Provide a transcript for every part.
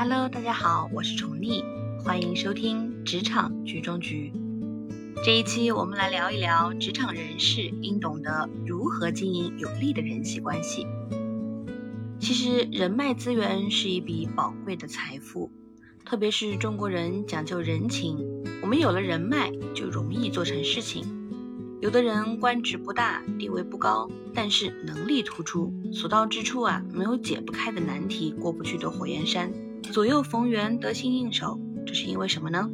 Hello，大家好，我是宠溺，欢迎收听职场局中局。这一期我们来聊一聊职场人士应懂得如何经营有利的人际关系。其实人脉资源是一笔宝贵的财富，特别是中国人讲究人情，我们有了人脉就容易做成事情。有的人官职不大，地位不高，但是能力突出，所到之处啊，没有解不开的难题，过不去的火焰山，左右逢源，得心应手。这是因为什么呢？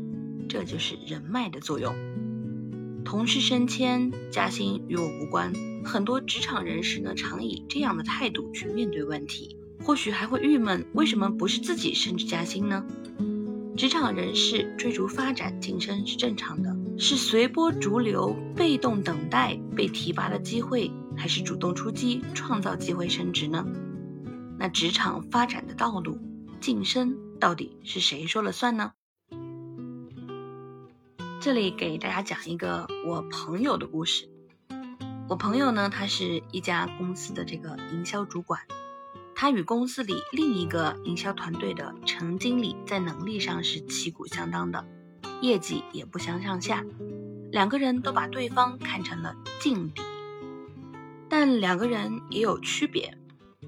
这就是人脉的作用。同事升迁加薪与我无关，很多职场人士呢，常以这样的态度去面对问题，或许还会郁闷，为什么不是自己升职加薪呢？职场人士追逐发展晋升是正常的，是随波逐流、被动等待被提拔的机会，还是主动出击创造机会升职呢？那职场发展的道路晋升到底是谁说了算呢？这里给大家讲一个我朋友的故事。我朋友呢，他是一家公司的这个营销主管。他与公司里另一个营销团队的陈经理在能力上是旗鼓相当的，业绩也不相上下，两个人都把对方看成了劲敌。但两个人也有区别，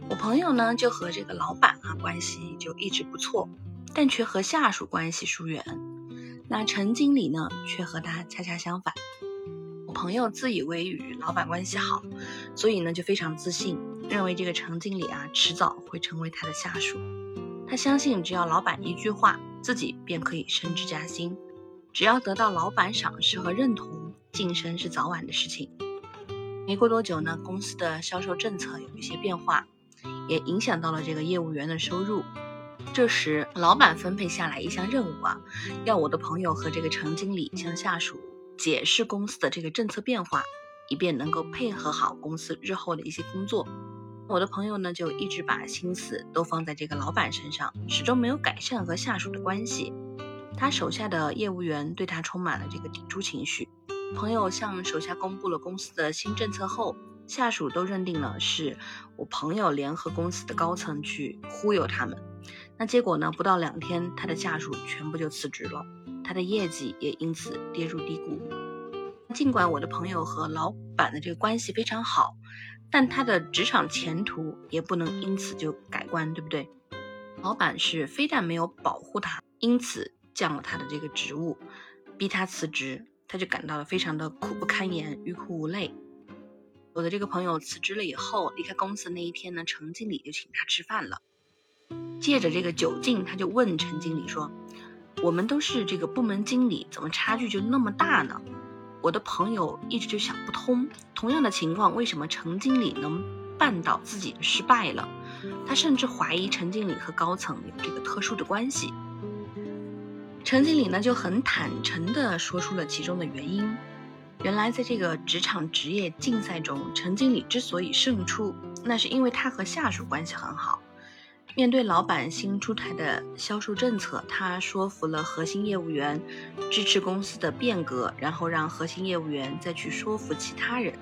我朋友呢就和这个老板啊关系就一直不错，但却和下属关系疏远。那陈经理呢却和他恰恰相反。我朋友自以为与老板关系好，所以呢就非常自信。认为这个陈经理啊，迟早会成为他的下属。他相信，只要老板一句话，自己便可以升职加薪。只要得到老板赏识和认同，晋升是早晚的事情。没过多久呢，公司的销售政策有一些变化，也影响到了这个业务员的收入。这时，老板分配下来一项任务啊，要我的朋友和这个陈经理向下属解释公司的这个政策变化，以便能够配合好公司日后的一些工作。我的朋友呢，就一直把心思都放在这个老板身上，始终没有改善和下属的关系。他手下的业务员对他充满了这个抵触情绪。朋友向手下公布了公司的新政策后，下属都认定了是我朋友联合公司的高层去忽悠他们。那结果呢？不到两天，他的下属全部就辞职了，他的业绩也因此跌入低谷。尽管我的朋友和老板的这个关系非常好。但他的职场前途也不能因此就改观，对不对？老板是非但没有保护他，因此降了他的这个职务，逼他辞职，他就感到了非常的苦不堪言，欲哭无泪。我的这个朋友辞职了以后，离开公司的那一天呢，陈经理就请他吃饭了。借着这个酒劲，他就问陈经理说：“我们都是这个部门经理，怎么差距就那么大呢？”我的朋友一直就想不通，同样的情况，为什么陈经理能绊倒自己失败了？他甚至怀疑陈经理和高层有这个特殊的关系。陈经理呢就很坦诚地说出了其中的原因。原来在这个职场职业竞赛中，陈经理之所以胜出，那是因为他和下属关系很好。面对老板新出台的销售政策，他说服了核心业务员支持公司的变革，然后让核心业务员再去说服其他人。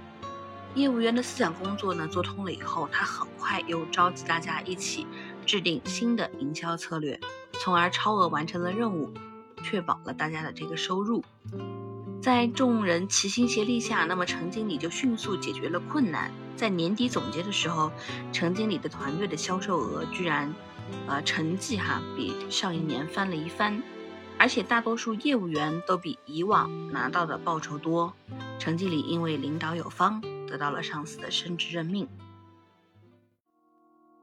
业务员的思想工作呢做通了以后，他很快又召集大家一起制定新的营销策略，从而超额完成了任务，确保了大家的这个收入。在众人齐心协力下，那么陈经理就迅速解决了困难。在年底总结的时候，陈经理的团队的销售额居然，呃，成绩哈比上一年翻了一番，而且大多数业务员都比以往拿到的报酬多。陈经理因为领导有方，得到了上司的升职任命。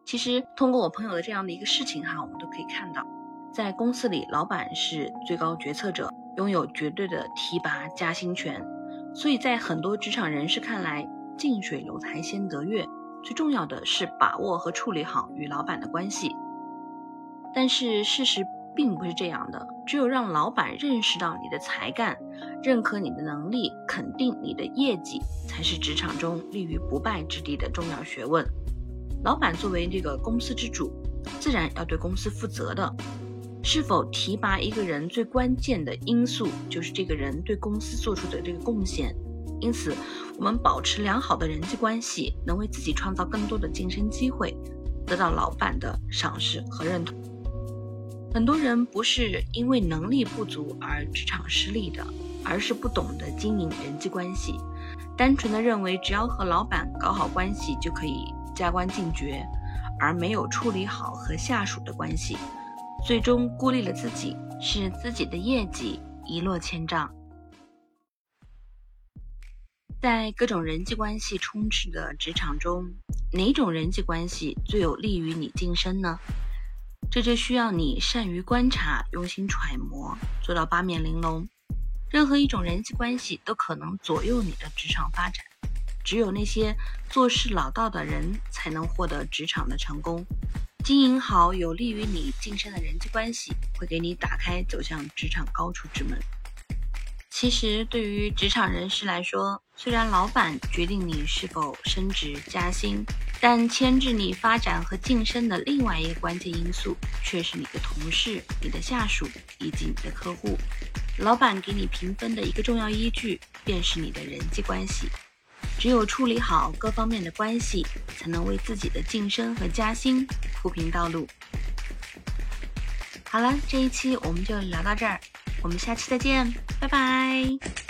其实通过我朋友的这样的一个事情哈，我们都可以看到，在公司里，老板是最高决策者。拥有绝对的提拔加薪权，所以在很多职场人士看来，近水楼台先得月，最重要的是把握和处理好与老板的关系。但是事实并不是这样的，只有让老板认识到你的才干，认可你的能力，肯定你的业绩，才是职场中立于不败之地的重要学问。老板作为这个公司之主，自然要对公司负责的。是否提拔一个人最关键的因素就是这个人对公司做出的这个贡献。因此，我们保持良好的人际关系，能为自己创造更多的晋升机会，得到老板的赏识和认同。很多人不是因为能力不足而职场失利的，而是不懂得经营人际关系，单纯的认为只要和老板搞好关系就可以加官进爵，而没有处理好和下属的关系，最终孤立了自己，使自己的业绩一落千丈。在各种人际关系充斥的职场中，哪种人际关系最有利于你晋升呢？这就需要你善于观察、用心揣摩，做到八面玲珑。任何一种人际关系都可能左右你的职场发展。只有那些做事老道的人，才能获得职场的成功。经营好有利于你晋升的人际关系，会给你打开走向职场高处之门。其实，对于职场人士来说，虽然老板决定你是否升职加薪，但牵制你发展和晋升的另外一个关键因素，却是你的同事、你的下属以及你的客户。老板给你评分的一个重要依据，便是你的人际关系。只有处理好各方面的关系，才能为自己的晋升和加薪铺平道路。好了，这一期我们就聊到这儿。我们下期再见，拜拜。